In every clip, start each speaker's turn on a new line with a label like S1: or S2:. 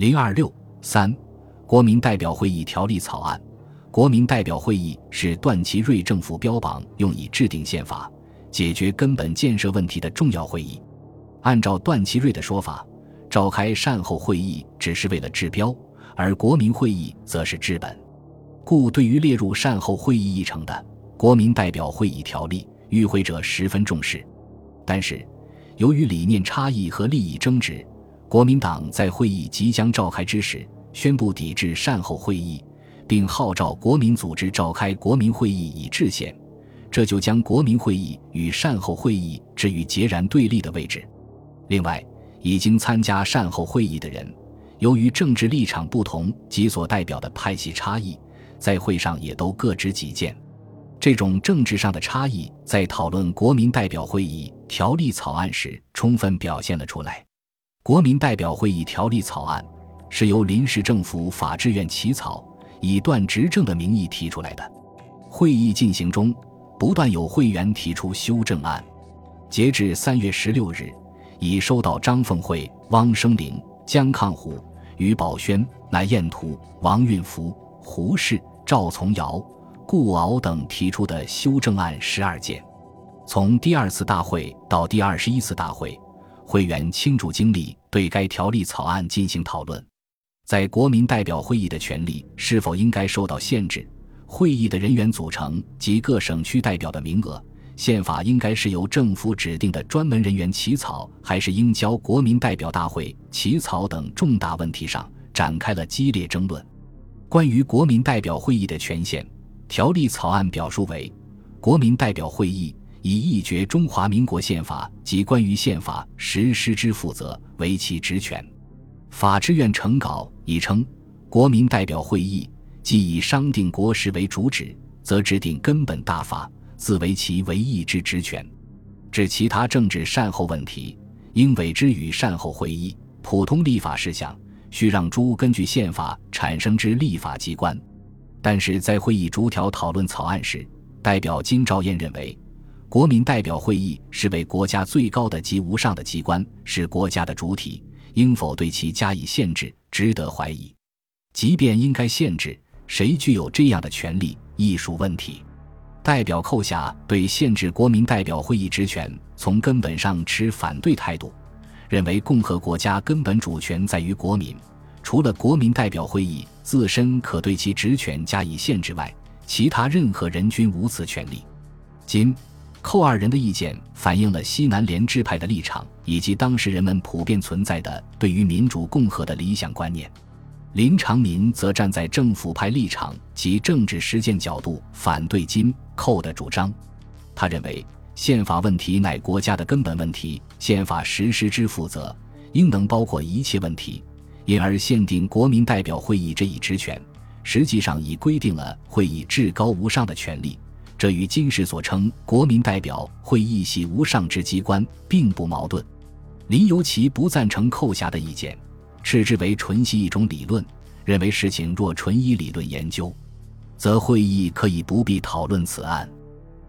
S1: 零二六三，国民代表会议条例草案。国民代表会议是段祺瑞政府标榜用以制定宪法、解决根本建设问题的重要会议。按照段祺瑞的说法，召开善后会议只是为了治标，而国民会议则是治本。故对于列入善后会议议程的国民代表会议条例，与会者十分重视。但是，由于理念差异和利益争执，国民党在会议即将召开之时，宣布抵制善后会议。并号召国民组织召开国民会议以制宪，这就将国民会议与善后会议置于截然对立的位置。另外，已经参加善后会议的人，由于政治立场不同及所代表的派系差异，在会上也都各执己见。这种政治上的差异，在讨论国民代表会议条例草案时充分表现了出来。国民代表会议条例草案是由临时政府法制院起草。以断执政的名义提出来的。会议进行中，不断有会员提出修正案。截至三月十六日，已收到张凤慧、汪生林、江抗虎、于宝轩、南彦图、王运福、胡适、赵从尧、顾敖等提出的修正案十二件。从第二次大会到第二十一次大会，会员倾注精力对该条例草案进行讨论。在国民代表会议的权利是否应该受到限制？会议的人员组成及各省区代表的名额，宪法应该是由政府指定的专门人员起草，还是应交国民代表大会起草等重大问题上展开了激烈争论。关于国民代表会议的权限，条例草案表述为：国民代表会议以议决中华民国宪法及关于宪法实施之负责为其职权。法制院呈稿已称，国民代表会议既以商定国事为主旨，则制定根本大法自为其唯一之职权。至其他政治善后问题，应委之与善后会议。普通立法事项，需让诸根据宪法产生之立法机关。但是在会议逐条讨论草案时，代表金兆彦认为，国民代表会议是为国家最高的及无上的机关，是国家的主体。应否对其加以限制，值得怀疑。即便应该限制，谁具有这样的权利，亦属问题。代表寇下对限制国民代表会议职权，从根本上持反对态度，认为共和国家根本主权在于国民，除了国民代表会议自身可对其职权加以限制外，其他任何人均无此权利。今。寇二人的意见反映了西南联支派的立场，以及当时人们普遍存在的对于民主共和的理想观念。林长民则站在政府派立场及政治实践角度反对金寇的主张。他认为宪法问题乃国家的根本问题，宪法实施之负责应能包括一切问题，因而限定国民代表会议这一职权，实际上已规定了会议至高无上的权利。这与今时所称国民代表会议系无上之机关并不矛盾。林尤其不赞成寇霞的意见，斥之为纯系一种理论，认为事情若纯依理论研究，则会议可以不必讨论此案。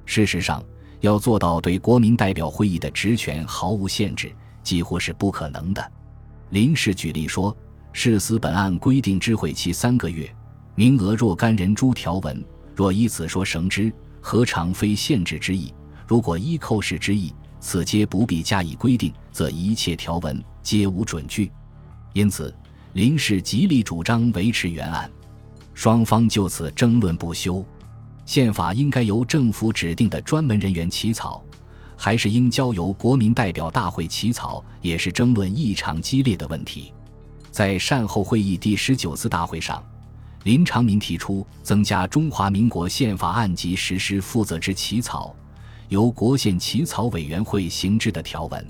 S1: 事实上，要做到对国民代表会议的职权毫无限制，几乎是不可能的。林氏举例说：“誓死本案规定知会期三个月，名额若干人诸条文，若依此说绳之。”何尝非限制之意？如果依寇氏之意，此皆不必加以规定，则一切条文皆无准据。因此，林氏极力主张维持原案，双方就此争论不休。宪法应该由政府指定的专门人员起草，还是应交由国民代表大会起草，也是争论异常激烈的问题。在善后会议第十九次大会上。林长民提出增加中华民国宪法案及实施负责之起草，由国宪起草委员会行之的条文，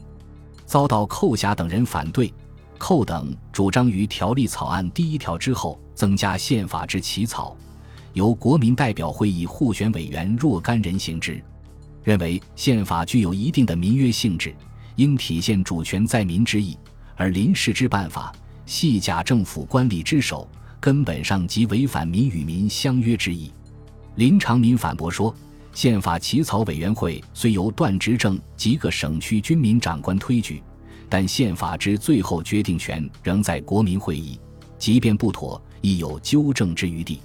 S1: 遭到寇霞等人反对。寇等主张于条例草案第一条之后增加宪法之起草，由国民代表会议互选委员若干人行之，认为宪法具有一定的民约性质，应体现主权在民之意，而临时之办法系假政府官吏之手。根本上即违反民与民相约之意。林长民反驳说：“宪法起草委员会虽由段执政及各省区军民长官推举，但宪法之最后决定权仍在国民会议。即便不妥，亦有纠正之余地。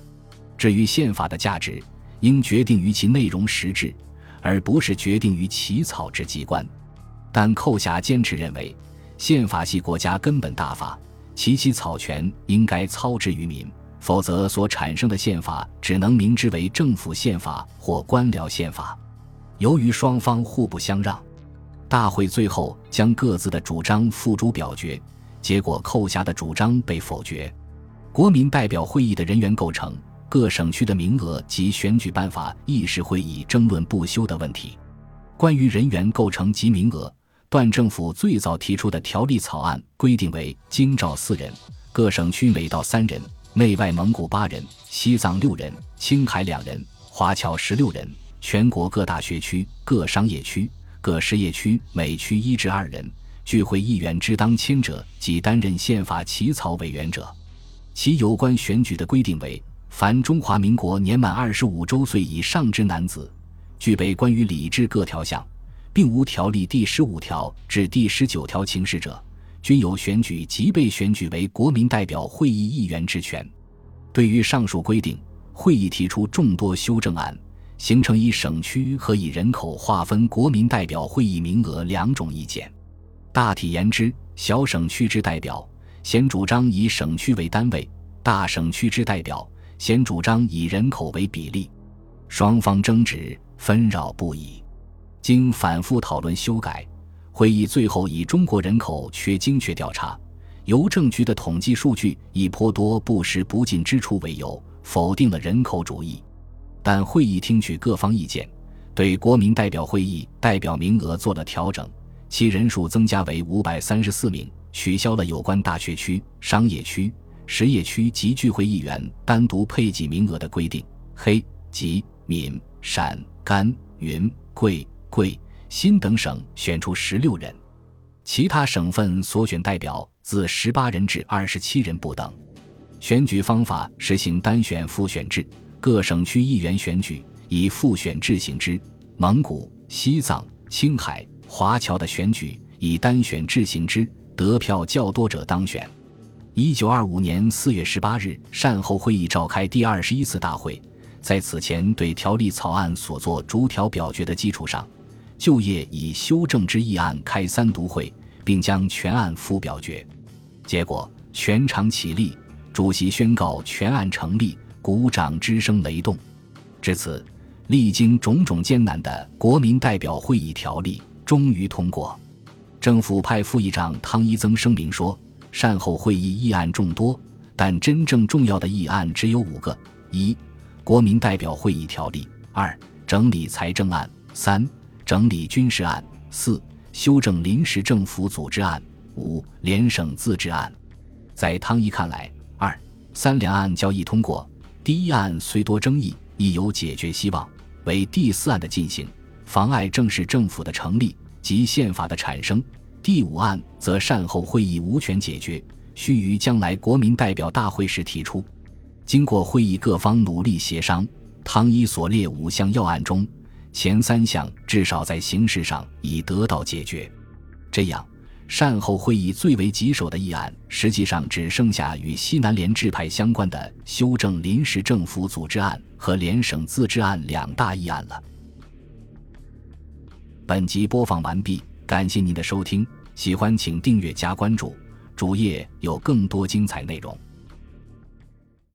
S1: 至于宪法的价值，应决定于其内容实质，而不是决定于起草之机关。但寇霞坚持认为，宪法系国家根本大法，其起草权应该操之于民，否则所产生的宪法只能明之为政府宪法或官僚宪法。由于双方互不相让，大会最后将各自的主张付诸表决。结果，寇霞的主张被否决。国民代表会议的人员构成、各省区的名额及选举办法议事会议争论不休的问题。关于人员构成及名额，段政府最早提出的条例草案规定为：京兆四人，各省区每道三人；内外蒙古八人，西藏六人，青海两人，华侨十六人；全国各大学区、各商业区、各事业区每区一至二人。聚会议员之当签者，即担任宪法起草委员者。其有关选举的规定为：凡中华民国年满二十五周岁以上之男子，具备关于礼制各条项，并无条例第十五条至第十九条情事者，均有选举及被选举为国民代表会议议员之权。对于上述规定，会议提出众多修正案，形成以省区和以人口划分国民代表会议名额两种意见。大体言之，小省区之代表先主张以省区为单位，大省区之代表先主张以人口为比例。双方争执纷扰不已，经反复讨论修改，会议最后以中国人口缺精确调查、邮政局的统计数据以颇多不实不尽之处为由，否定了人口主义。但会议听取各方意见，对国民代表会议代表名额做了调整。其人数增加为五百三十四名，取消了有关大学区、商业区、实业区及聚会议员单独配给名额的规定。黑、吉、闽、陕、甘、云、贵、贵、新等省选出十六人，其他省份所选代表自十八人至二十七人不等。选举方法实行单选复选制，各省区议员选举以复选制行之。蒙古、西藏、青海。华侨的选举以单选制行之，得票较多者当选。一九二五年四月十八日，善后会议召开第二十一次大会，在此前对条例草案所作逐条表决的基础上，就业以修正之议案开三读会，并将全案复表决。结果全场起立，主席宣告全案成立，鼓掌之声雷动。至此，历经种种艰难的国民代表会议条例。终于通过，政府派副议长汤一增声明说：“善后会议议案众多，但真正重要的议案只有五个：一、国民代表会议条例；二、整理财政案；三、整理军事案；四、修正临时政府组织案；五、联省自治案。”在汤一看来，二、三两案交易通过，第一案虽多争议，亦有解决希望；为第四案的进行。妨碍正式政府的成立及宪法的产生。第五案则善后会议无权解决，须于将来国民代表大会时提出。经过会议各方努力协商，汤一所列五项要案中，前三项至少在形式上已得到解决。这样，善后会议最为棘手的议案，实际上只剩下与西南联制派相关的修正临时政府组织案和联省自治案两大议案了。本集播放完毕，感谢您的收听，喜欢请订阅加关注，主页有更多精彩内容。